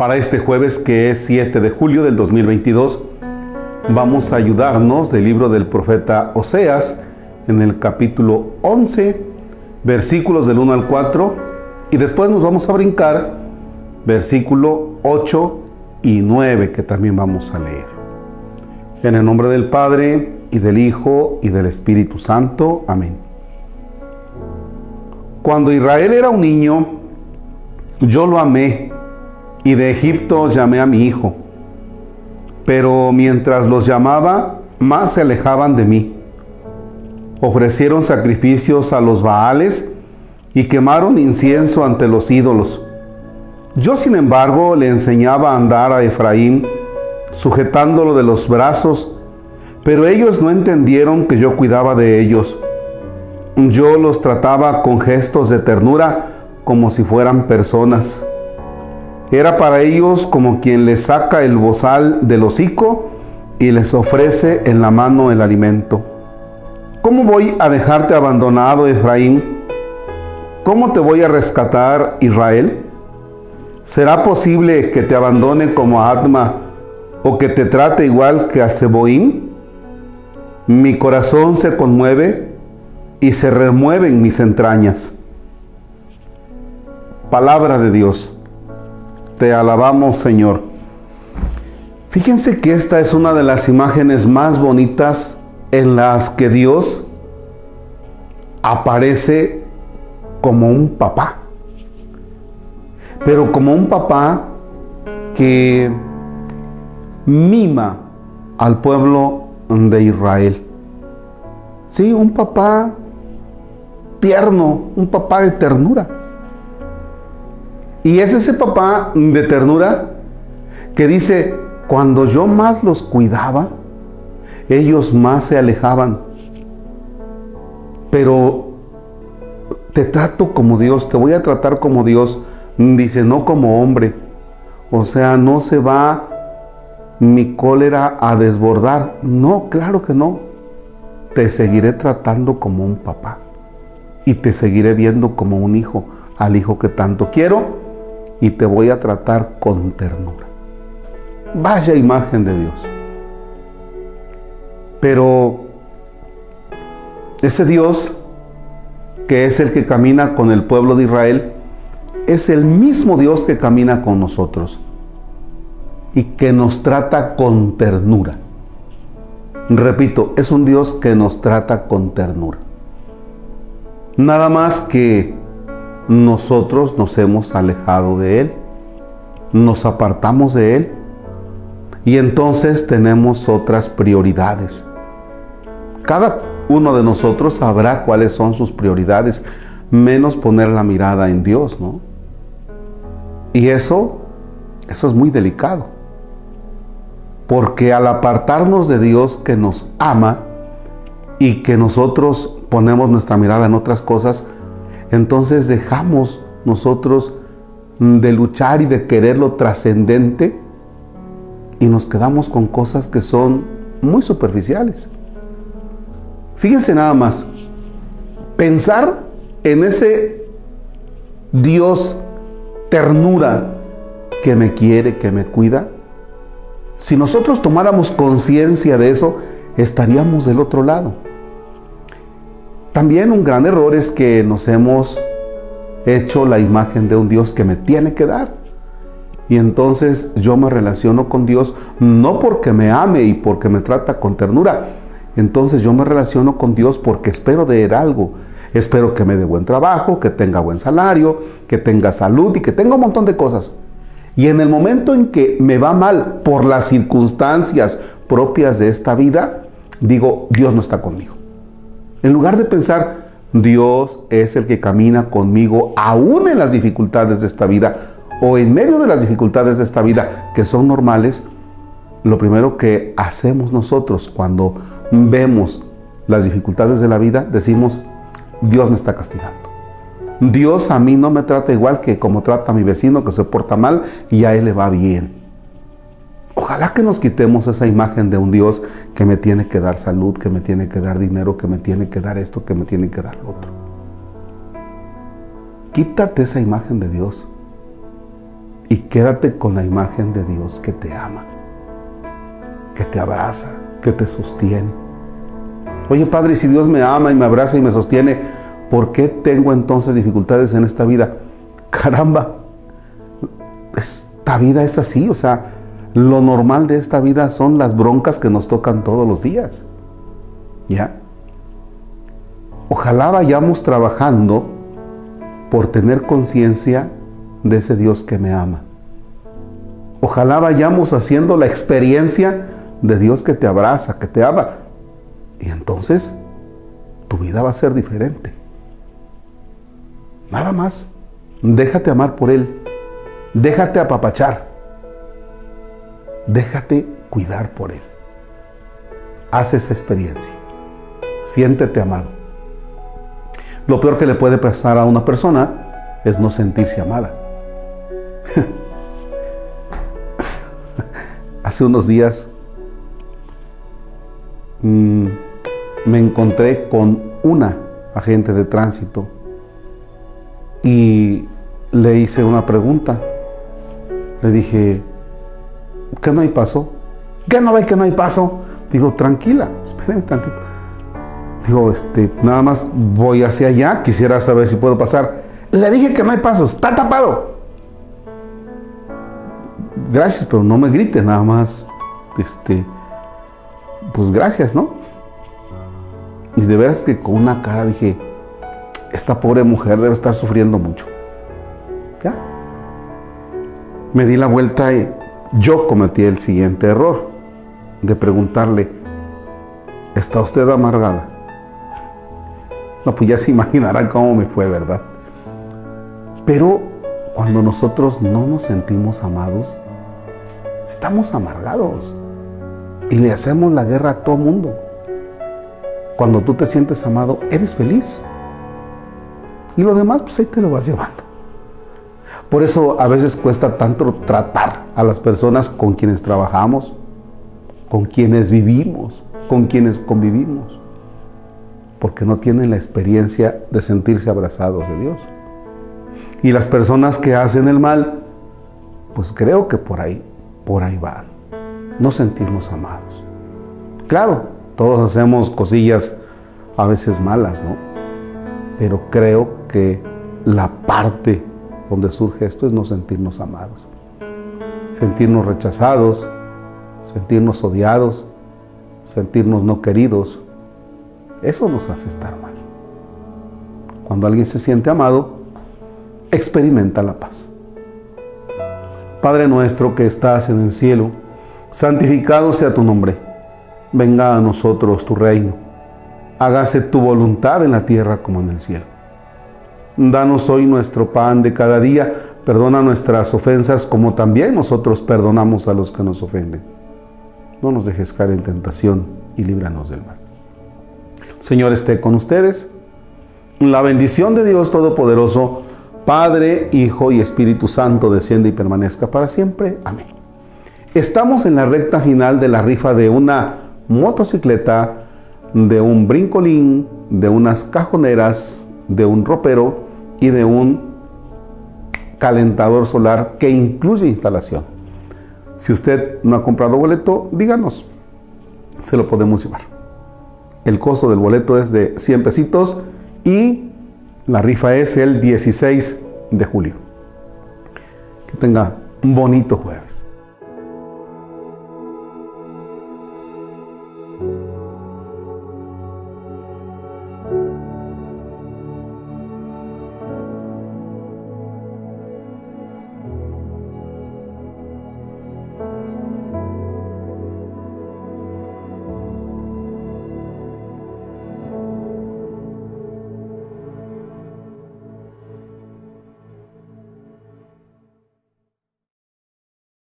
Para este jueves que es 7 de julio del 2022, vamos a ayudarnos del libro del profeta Oseas en el capítulo 11, versículos del 1 al 4, y después nos vamos a brincar versículo 8 y 9 que también vamos a leer. En el nombre del Padre y del Hijo y del Espíritu Santo. Amén. Cuando Israel era un niño, yo lo amé y de Egipto llamé a mi hijo. Pero mientras los llamaba, más se alejaban de mí. Ofrecieron sacrificios a los Baales y quemaron incienso ante los ídolos. Yo, sin embargo, le enseñaba a andar a Efraín, sujetándolo de los brazos, pero ellos no entendieron que yo cuidaba de ellos. Yo los trataba con gestos de ternura como si fueran personas. Era para ellos como quien les saca el bozal del hocico y les ofrece en la mano el alimento. ¿Cómo voy a dejarte abandonado, Efraín? ¿Cómo te voy a rescatar, Israel? ¿Será posible que te abandone como a Adma o que te trate igual que a Seboín? Mi corazón se conmueve y se remueven mis entrañas. Palabra de Dios. Te alabamos, Señor. Fíjense que esta es una de las imágenes más bonitas en las que Dios aparece como un papá. Pero como un papá que mima al pueblo de Israel. Sí, un papá tierno, un papá de ternura. Y es ese papá de ternura que dice, cuando yo más los cuidaba, ellos más se alejaban. Pero te trato como Dios, te voy a tratar como Dios, dice, no como hombre. O sea, no se va mi cólera a desbordar. No, claro que no. Te seguiré tratando como un papá. Y te seguiré viendo como un hijo, al hijo que tanto quiero y te voy a tratar con ternura. Vaya imagen de Dios. Pero ese Dios que es el que camina con el pueblo de Israel, es el mismo Dios que camina con nosotros y que nos trata con ternura. Repito, es un Dios que nos trata con ternura. Nada más que nosotros nos hemos alejado de Él, nos apartamos de Él y entonces tenemos otras prioridades. Cada uno de nosotros sabrá cuáles son sus prioridades, menos poner la mirada en Dios, ¿no? Y eso, eso es muy delicado. Porque al apartarnos de Dios que nos ama y que nosotros ponemos nuestra mirada en otras cosas, entonces dejamos nosotros de luchar y de querer lo trascendente y nos quedamos con cosas que son muy superficiales. Fíjense nada más, pensar en ese Dios ternura que me quiere, que me cuida, si nosotros tomáramos conciencia de eso, estaríamos del otro lado. También un gran error es que nos hemos hecho la imagen de un Dios que me tiene que dar. Y entonces yo me relaciono con Dios no porque me ame y porque me trata con ternura. Entonces yo me relaciono con Dios porque espero de Él algo. Espero que me dé buen trabajo, que tenga buen salario, que tenga salud y que tenga un montón de cosas. Y en el momento en que me va mal por las circunstancias propias de esta vida, digo, Dios no está conmigo. En lugar de pensar, Dios es el que camina conmigo aún en las dificultades de esta vida o en medio de las dificultades de esta vida que son normales, lo primero que hacemos nosotros cuando vemos las dificultades de la vida, decimos, Dios me está castigando. Dios a mí no me trata igual que como trata a mi vecino que se porta mal y a él le va bien. Ojalá que nos quitemos esa imagen de un Dios que me tiene que dar salud, que me tiene que dar dinero, que me tiene que dar esto, que me tiene que dar lo otro. quítate esa imagen de Dios y quédate con la imagen de Dios que te ama, que te abraza, que te sostiene. Oye Padre, si Dios me ama y me abraza y me sostiene, ¿por qué tengo entonces dificultades en esta vida? Caramba, esta vida es así, o sea, lo normal de esta vida son las broncas que nos tocan todos los días. ¿Ya? Ojalá vayamos trabajando por tener conciencia de ese Dios que me ama. Ojalá vayamos haciendo la experiencia de Dios que te abraza, que te ama. Y entonces tu vida va a ser diferente. Nada más. Déjate amar por Él. Déjate apapachar. Déjate cuidar por Él. Haz esa experiencia. Siéntete amado. Lo peor que le puede pasar a una persona es no sentirse amada. Hace unos días mm, me encontré con una agente de tránsito y le hice una pregunta. Le dije, ¿qué no hay paso? ¿Qué no ve que no hay paso? Digo, tranquila, espérame tantito. Digo, este, nada más voy hacia allá, quisiera saber si puedo pasar. Le dije que no hay paso, está tapado. Gracias, pero no me grite nada más. Este, pues gracias, ¿no? Y de veras que con una cara dije, esta pobre mujer debe estar sufriendo mucho. ¿Ya? Me di la vuelta y yo cometí el siguiente error de preguntarle, ¿está usted amargada? No, pues ya se imaginarán cómo me fue, ¿verdad? Pero cuando nosotros no nos sentimos amados, estamos amargados y le hacemos la guerra a todo mundo. Cuando tú te sientes amado, eres feliz. Y lo demás, pues ahí te lo vas llevando. Por eso a veces cuesta tanto tratar a las personas con quienes trabajamos, con quienes vivimos, con quienes convivimos porque no tienen la experiencia de sentirse abrazados de Dios. Y las personas que hacen el mal, pues creo que por ahí, por ahí van. No sentirnos amados. Claro, todos hacemos cosillas a veces malas, ¿no? Pero creo que la parte donde surge esto es no sentirnos amados. Sentirnos rechazados, sentirnos odiados, sentirnos no queridos, eso nos hace estar mal. Cuando alguien se siente amado, experimenta la paz. Padre nuestro que estás en el cielo, santificado sea tu nombre. Venga a nosotros tu reino. Hágase tu voluntad en la tierra como en el cielo. Danos hoy nuestro pan de cada día. Perdona nuestras ofensas como también nosotros perdonamos a los que nos ofenden. No nos dejes caer en tentación y líbranos del mal. Señor esté con ustedes. La bendición de Dios Todopoderoso, Padre, Hijo y Espíritu Santo, desciende y permanezca para siempre. Amén. Estamos en la recta final de la rifa de una motocicleta, de un brincolín, de unas cajoneras, de un ropero y de un calentador solar que incluye instalación. Si usted no ha comprado boleto, díganos, se lo podemos llevar. El costo del boleto es de 100 pesitos y la rifa es el 16 de julio. Que tenga un bonito jueves.